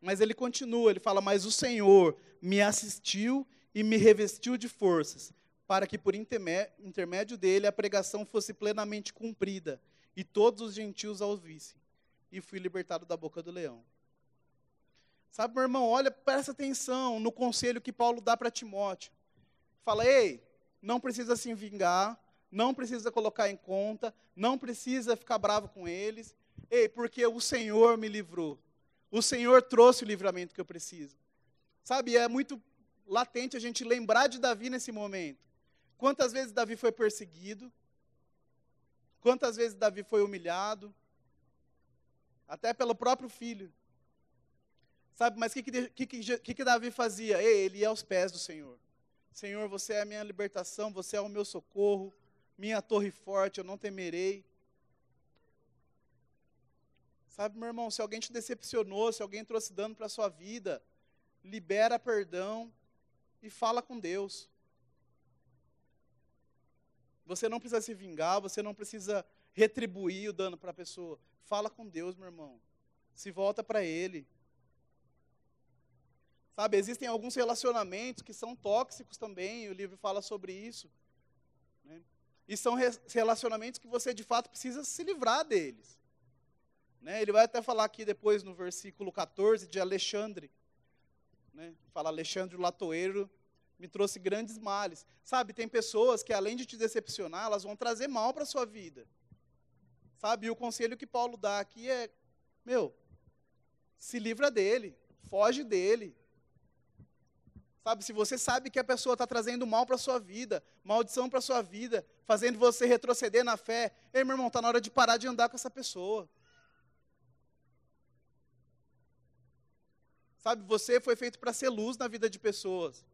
Mas ele continua, ele fala: Mas o Senhor me assistiu e me revestiu de forças, para que por intermédio dele a pregação fosse plenamente cumprida e todos os gentios a ouvissem. E fui libertado da boca do leão. Sabe, meu irmão, olha, presta atenção no conselho que Paulo dá para Timóteo. Fala, ei, não precisa se vingar, não precisa colocar em conta, não precisa ficar bravo com eles. Ei, porque o Senhor me livrou. O Senhor trouxe o livramento que eu preciso. Sabe, é muito latente a gente lembrar de Davi nesse momento. Quantas vezes Davi foi perseguido? Quantas vezes Davi foi humilhado? Até pelo próprio filho. Sabe, mas o que que, que, que, que, Davi fazia? Ei, ele ia aos pés do Senhor. Senhor, você é a minha libertação, você é o meu socorro, minha torre forte, eu não temerei. Sabe, meu irmão, se alguém te decepcionou, se alguém trouxe dano para a sua vida, libera perdão e fala com Deus. Você não precisa se vingar, você não precisa retribuir o dano para a pessoa. Fala com Deus, meu irmão. Se volta para Ele. Sabe, existem alguns relacionamentos que são tóxicos também, o livro fala sobre isso. Né? E são relacionamentos que você de fato precisa se livrar deles. Né? Ele vai até falar aqui depois no versículo 14 de Alexandre. Né? Fala, Alexandre o latoeiro me trouxe grandes males. Sabe, tem pessoas que além de te decepcionar, elas vão trazer mal para a sua vida. Sabe, e o conselho que Paulo dá aqui é, meu, se livra dele, foge dele, Sabe, se você sabe que a pessoa está trazendo mal para a sua vida, maldição para a sua vida, fazendo você retroceder na fé, ei, meu irmão, está na hora de parar de andar com essa pessoa. Sabe, você foi feito para ser luz na vida de pessoas.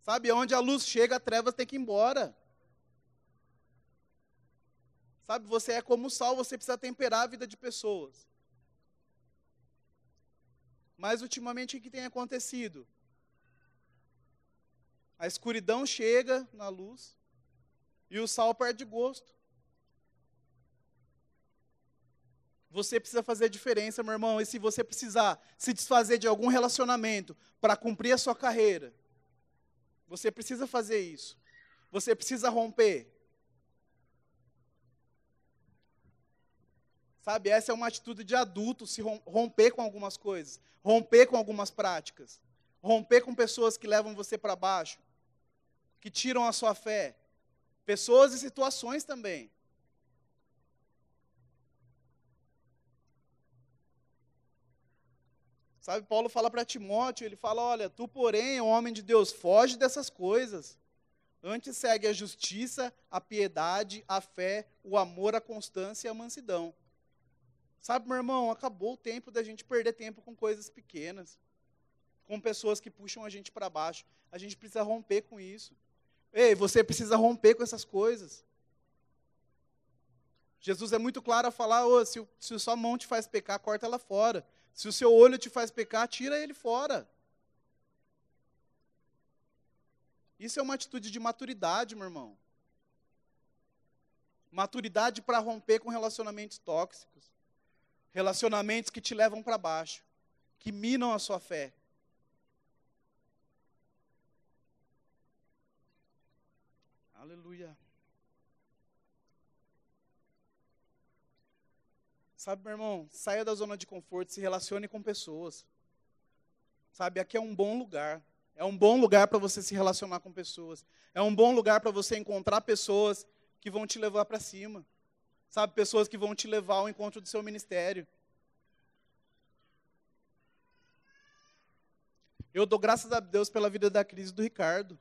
Sabe, onde a luz chega, a trevas tem que ir embora. Sabe, você é como sal, você precisa temperar a vida de pessoas. Mas ultimamente o que tem acontecido? A escuridão chega na luz e o sal perde gosto. Você precisa fazer diferença, meu irmão. E se você precisar se desfazer de algum relacionamento para cumprir a sua carreira, você precisa fazer isso. Você precisa romper. Sabe, essa é uma atitude de adulto, se romper com algumas coisas, romper com algumas práticas, romper com pessoas que levam você para baixo, que tiram a sua fé, pessoas e situações também. Sabe, Paulo fala para Timóteo, ele fala: Olha, tu, porém, homem de Deus, foge dessas coisas. Antes segue a justiça, a piedade, a fé, o amor, a constância e a mansidão. Sabe, meu irmão, acabou o tempo da gente perder tempo com coisas pequenas, com pessoas que puxam a gente para baixo. A gente precisa romper com isso. Ei, você precisa romper com essas coisas. Jesus é muito claro a falar: oh, se, se sua mão te faz pecar, corta ela fora. Se o seu olho te faz pecar, tira ele fora. Isso é uma atitude de maturidade, meu irmão. Maturidade para romper com relacionamentos tóxicos. Relacionamentos que te levam para baixo, que minam a sua fé. Aleluia. Sabe, meu irmão, saia da zona de conforto, se relacione com pessoas. Sabe, aqui é um bom lugar. É um bom lugar para você se relacionar com pessoas. É um bom lugar para você encontrar pessoas que vão te levar para cima. Sabe, pessoas que vão te levar ao encontro do seu ministério. Eu dou graças a Deus pela vida da crise do Ricardo.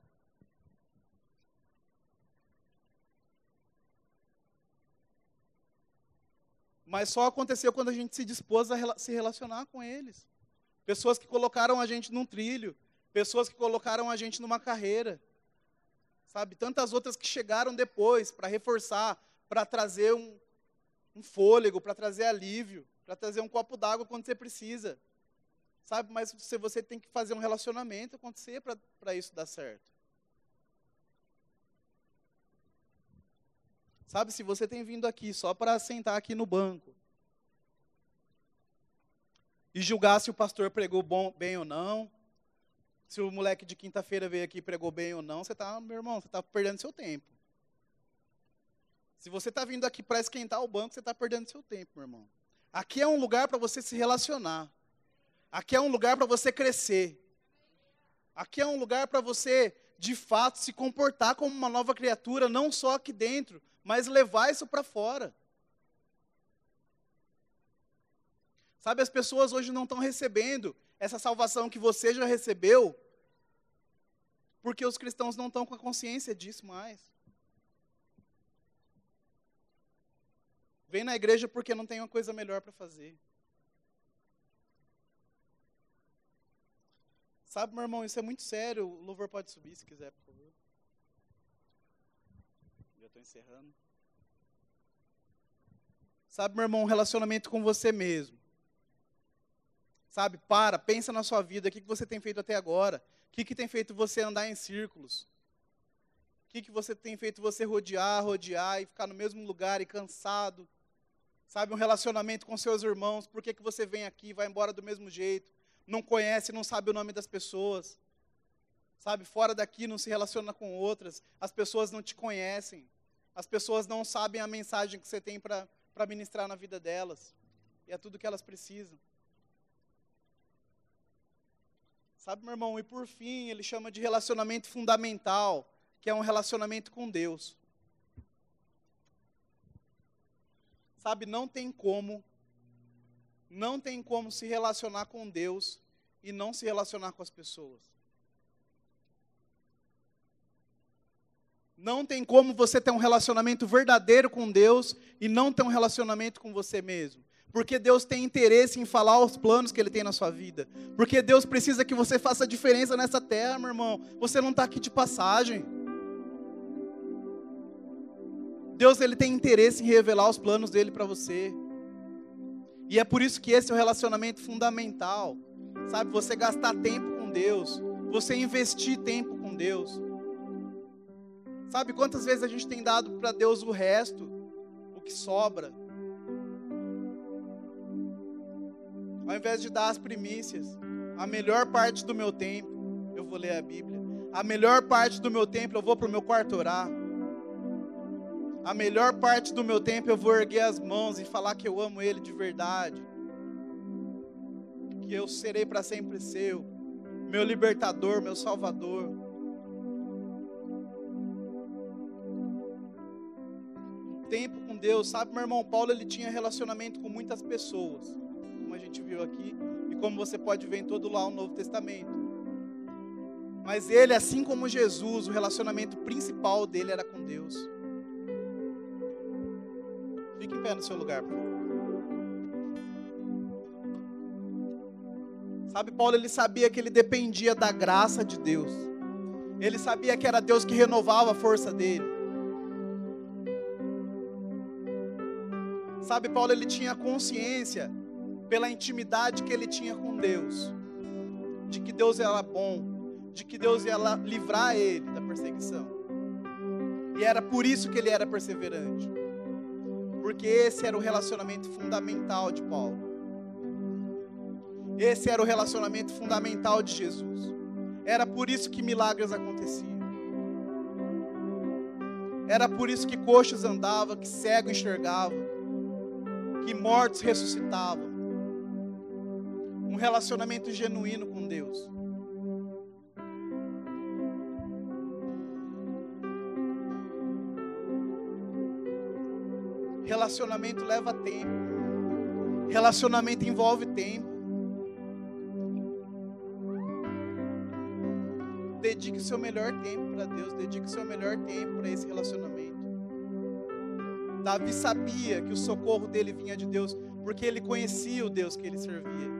Mas só aconteceu quando a gente se dispôs a se relacionar com eles. Pessoas que colocaram a gente num trilho, pessoas que colocaram a gente numa carreira. Sabe, tantas outras que chegaram depois para reforçar, para trazer um, um fôlego, para trazer alívio, para trazer um copo d'água quando você precisa. Sabe, mas você, você tem que fazer um relacionamento acontecer para isso dar certo. Sabe, se você tem vindo aqui só para sentar aqui no banco e julgar se o pastor pregou bom, bem ou não, se o moleque de quinta-feira veio aqui e pregou bem ou não, você está, meu irmão, você está perdendo seu tempo. Se você está vindo aqui para esquentar o banco, você está perdendo seu tempo, meu irmão. Aqui é um lugar para você se relacionar. Aqui é um lugar para você crescer. Aqui é um lugar para você, de fato, se comportar como uma nova criatura, não só aqui dentro, mas levar isso para fora. Sabe, as pessoas hoje não estão recebendo essa salvação que você já recebeu, porque os cristãos não estão com a consciência disso mais. Vem na igreja porque não tem uma coisa melhor para fazer. Sabe, meu irmão, isso é muito sério. O louvor pode subir se quiser, por favor estou encerrando. Sabe, meu irmão, um relacionamento com você mesmo. Sabe, para, pensa na sua vida, o que, que você tem feito até agora? O que, que tem feito você andar em círculos? O que, que você tem feito você rodear, rodear e ficar no mesmo lugar e cansado? Sabe, um relacionamento com seus irmãos, por que, que você vem aqui vai embora do mesmo jeito? Não conhece, não sabe o nome das pessoas. Sabe, fora daqui não se relaciona com outras, as pessoas não te conhecem. As pessoas não sabem a mensagem que você tem para ministrar na vida delas. E é tudo que elas precisam. Sabe, meu irmão? E por fim, ele chama de relacionamento fundamental, que é um relacionamento com Deus. Sabe, não tem como, não tem como se relacionar com Deus e não se relacionar com as pessoas. Não tem como você ter um relacionamento verdadeiro com Deus e não ter um relacionamento com você mesmo. Porque Deus tem interesse em falar os planos que Ele tem na sua vida. Porque Deus precisa que você faça diferença nessa terra, meu irmão. Você não está aqui de passagem. Deus ele tem interesse em revelar os planos dele para você. E é por isso que esse é o relacionamento fundamental. Sabe, você gastar tempo com Deus, você investir tempo com Deus. Sabe quantas vezes a gente tem dado para Deus o resto, o que sobra? Ao invés de dar as primícias, a melhor parte do meu tempo, eu vou ler a Bíblia. A melhor parte do meu tempo, eu vou para o meu quarto orar. A melhor parte do meu tempo, eu vou erguer as mãos e falar que eu amo Ele de verdade. Que eu serei para sempre seu, meu libertador, meu salvador. tempo com Deus. Sabe, meu irmão Paulo, ele tinha relacionamento com muitas pessoas, como a gente viu aqui, e como você pode ver em todo lá o Novo Testamento. Mas ele, assim como Jesus, o relacionamento principal dele era com Deus. Fique em pé no seu lugar. Sabe, Paulo, ele sabia que ele dependia da graça de Deus. Ele sabia que era Deus que renovava a força dele. Sabe, Paulo ele tinha consciência pela intimidade que ele tinha com Deus, de que Deus era bom, de que Deus ia livrar ele da perseguição. E era por isso que ele era perseverante. Porque esse era o relacionamento fundamental de Paulo. Esse era o relacionamento fundamental de Jesus. Era por isso que milagres aconteciam. Era por isso que coxos andavam, que cego enxergava, que mortos ressuscitavam. Um relacionamento genuíno com Deus. Relacionamento leva tempo. Relacionamento envolve tempo. Dedique seu melhor tempo para Deus, dedique seu melhor tempo para esse relacionamento. Davi sabia que o socorro dele vinha de Deus, porque ele conhecia o Deus que ele servia.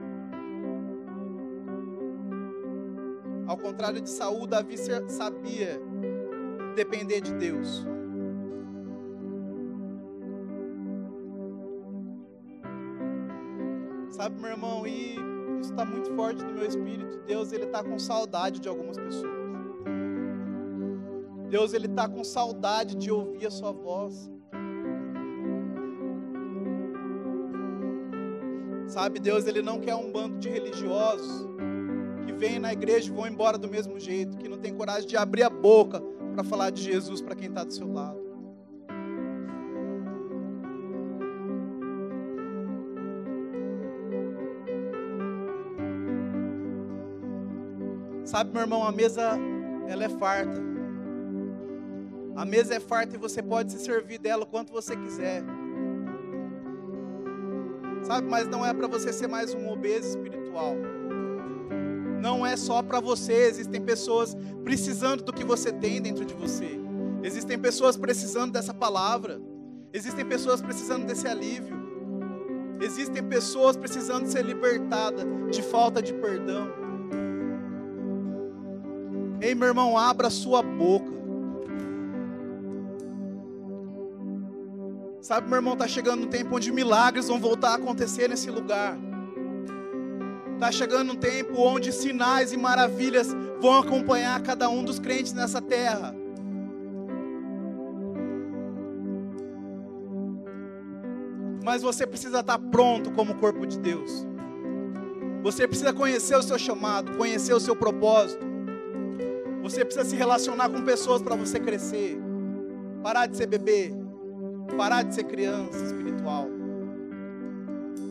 Ao contrário de Saul, Davi sabia depender de Deus. Sabe, meu irmão, e isso está muito forte no meu espírito. Deus, ele está com saudade de algumas pessoas. Deus, ele está com saudade de ouvir a sua voz. Sabe, Deus, ele não quer um bando de religiosos que vêm na igreja e vão embora do mesmo jeito, que não tem coragem de abrir a boca para falar de Jesus para quem está do seu lado. Sabe, meu irmão, a mesa ela é farta. A mesa é farta e você pode se servir dela o quanto você quiser. Sabe, mas não é para você ser mais um obeso espiritual. Não é só para você, existem pessoas precisando do que você tem dentro de você. Existem pessoas precisando dessa palavra. Existem pessoas precisando desse alívio. Existem pessoas precisando ser libertadas de falta de perdão. Ei, meu irmão, abra sua boca. Sabe, meu irmão, está chegando um tempo onde milagres vão voltar a acontecer nesse lugar. Está chegando um tempo onde sinais e maravilhas vão acompanhar cada um dos crentes nessa terra. Mas você precisa estar pronto como corpo de Deus. Você precisa conhecer o seu chamado, conhecer o seu propósito. Você precisa se relacionar com pessoas para você crescer. Parar de ser bebê. Parar de ser criança espiritual.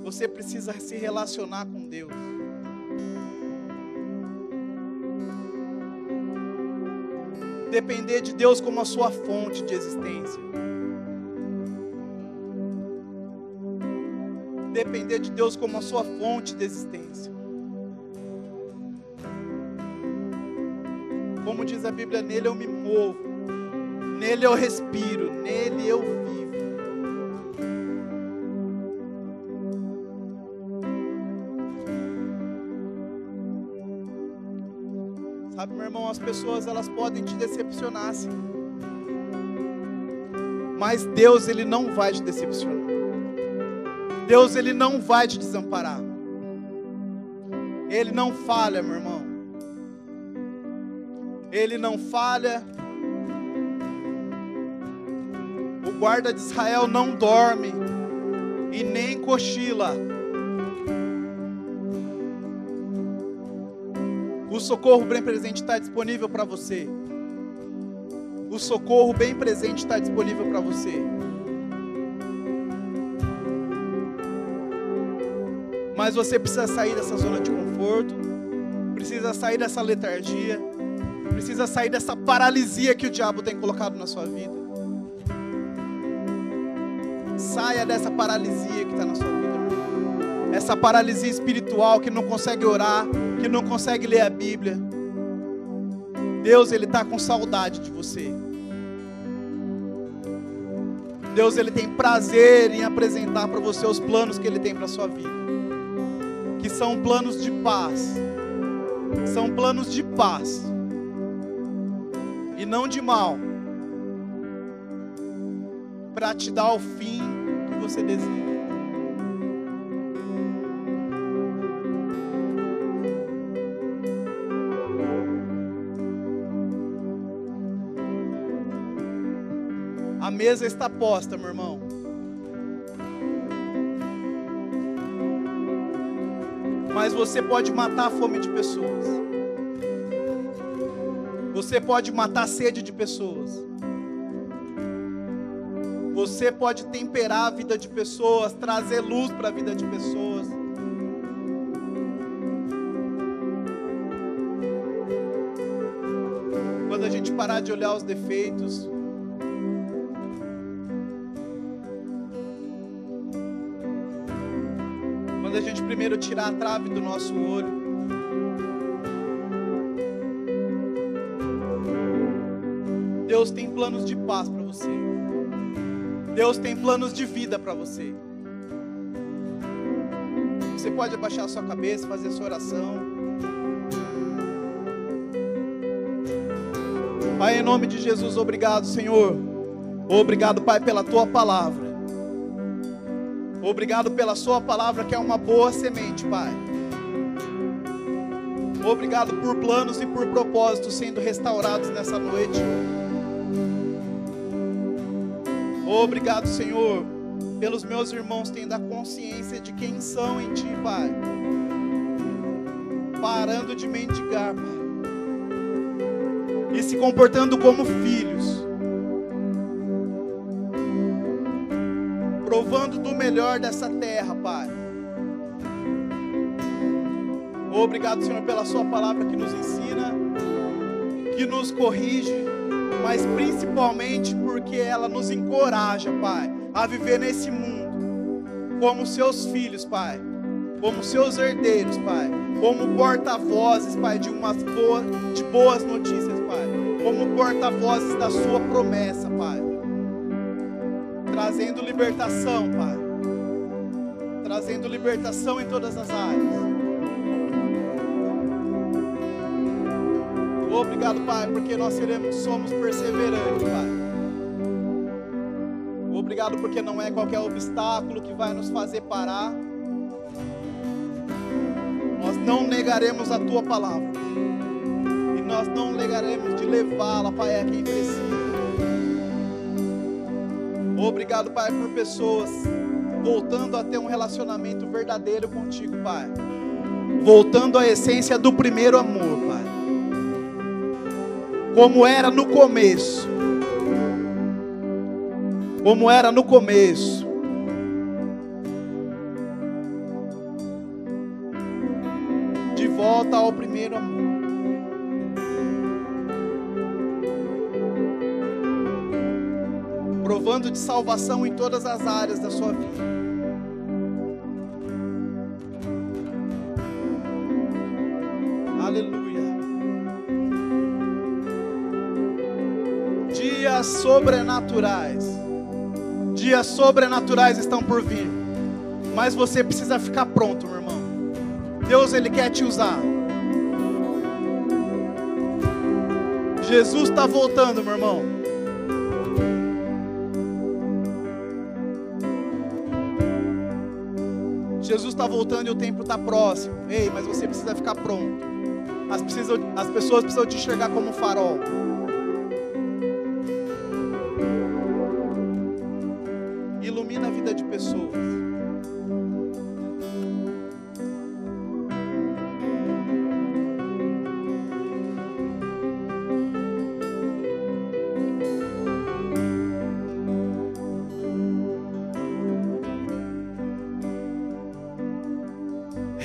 Você precisa se relacionar com Deus. Depender de Deus como a sua fonte de existência. Depender de Deus como a sua fonte de existência. Como diz a Bíblia, nele eu me movo, nele eu respiro, nele eu vivo. Sabe, meu irmão, as pessoas elas podem te decepcionar sim. Mas Deus ele não vai te decepcionar. Deus ele não vai te desamparar. Ele não falha, meu irmão. Ele não falha. O guarda de Israel não dorme e nem cochila. O socorro bem presente está disponível para você. O socorro bem presente está disponível para você. Mas você precisa sair dessa zona de conforto, precisa sair dessa letargia precisa sair dessa paralisia que o diabo tem colocado na sua vida. Saia dessa paralisia que está na sua vida. Essa paralisia espiritual que não consegue orar, que não consegue ler a Bíblia. Deus, Ele está com saudade de você. Deus, Ele tem prazer em apresentar para você os planos que Ele tem para a sua vida. Que são planos de paz. São planos de paz e não de mal, para te dar o fim que você deseja. A mesa está posta, meu irmão. Mas você pode matar a fome de pessoas. Você pode matar a sede de pessoas. Você pode temperar a vida de pessoas, trazer luz para a vida de pessoas. Quando a gente parar de olhar os defeitos, quando a gente primeiro tirar a trave do nosso olho, Deus tem planos de paz para você. Deus tem planos de vida para você. Você pode abaixar a sua cabeça, fazer a sua oração. Pai, em nome de Jesus, obrigado, Senhor. Obrigado, Pai, pela tua palavra. Obrigado pela sua palavra, que é uma boa semente, Pai. Obrigado por planos e por propósitos sendo restaurados nessa noite. Obrigado, Senhor, pelos meus irmãos tendo a consciência de quem são em Ti, Pai. Parando de mendigar, Pai. E se comportando como filhos. Provando do melhor dessa terra, Pai. Obrigado, Senhor, pela Sua palavra que nos ensina, que nos corrige mas principalmente porque ela nos encoraja, Pai, a viver nesse mundo como seus filhos, Pai, como seus herdeiros, Pai, como porta-vozes, Pai, de umas boas, de boas notícias, Pai, como porta-vozes da Sua promessa, Pai, trazendo libertação, Pai, trazendo libertação em todas as áreas. Obrigado, Pai, porque nós seremos, somos perseverantes, Pai. Obrigado porque não é qualquer obstáculo que vai nos fazer parar. Nós não negaremos a tua palavra. E nós não negaremos de levá-la, Pai, a quem precisa. Obrigado, Pai, por pessoas voltando a ter um relacionamento verdadeiro contigo, Pai. Voltando à essência do primeiro amor, Pai como era no começo. Como era no começo. De volta ao primeiro amor. Provando de salvação em todas as áreas da sua vida. sobrenaturais. Dias sobrenaturais estão por vir. Mas você precisa ficar pronto, meu irmão. Deus ele quer te usar. Jesus está voltando, meu irmão. Jesus está voltando e o tempo está próximo. Ei, mas você precisa ficar pronto. As, precisam, as pessoas precisam te enxergar como um farol.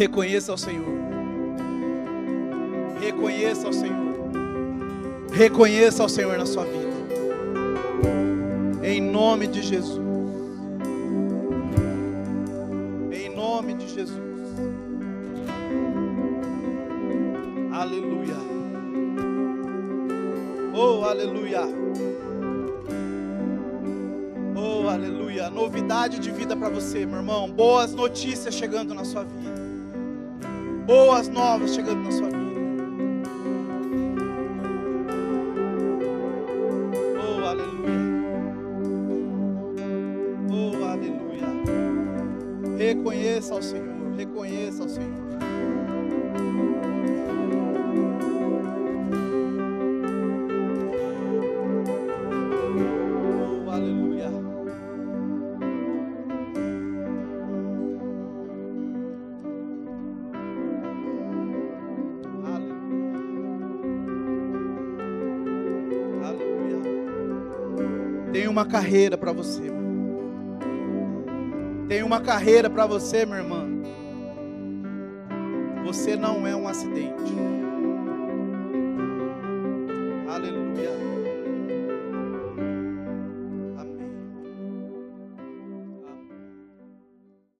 Reconheça ao Senhor. Reconheça ao Senhor. Reconheça ao Senhor na sua vida. Em nome de Jesus. Em nome de Jesus. Aleluia. Oh, aleluia. Oh, aleluia. Novidade de vida para você, meu irmão. Boas notícias chegando na sua vida boas novas chegando na sua vida. Carreira para você. Tem uma carreira para você, minha irmã. Você não é um acidente.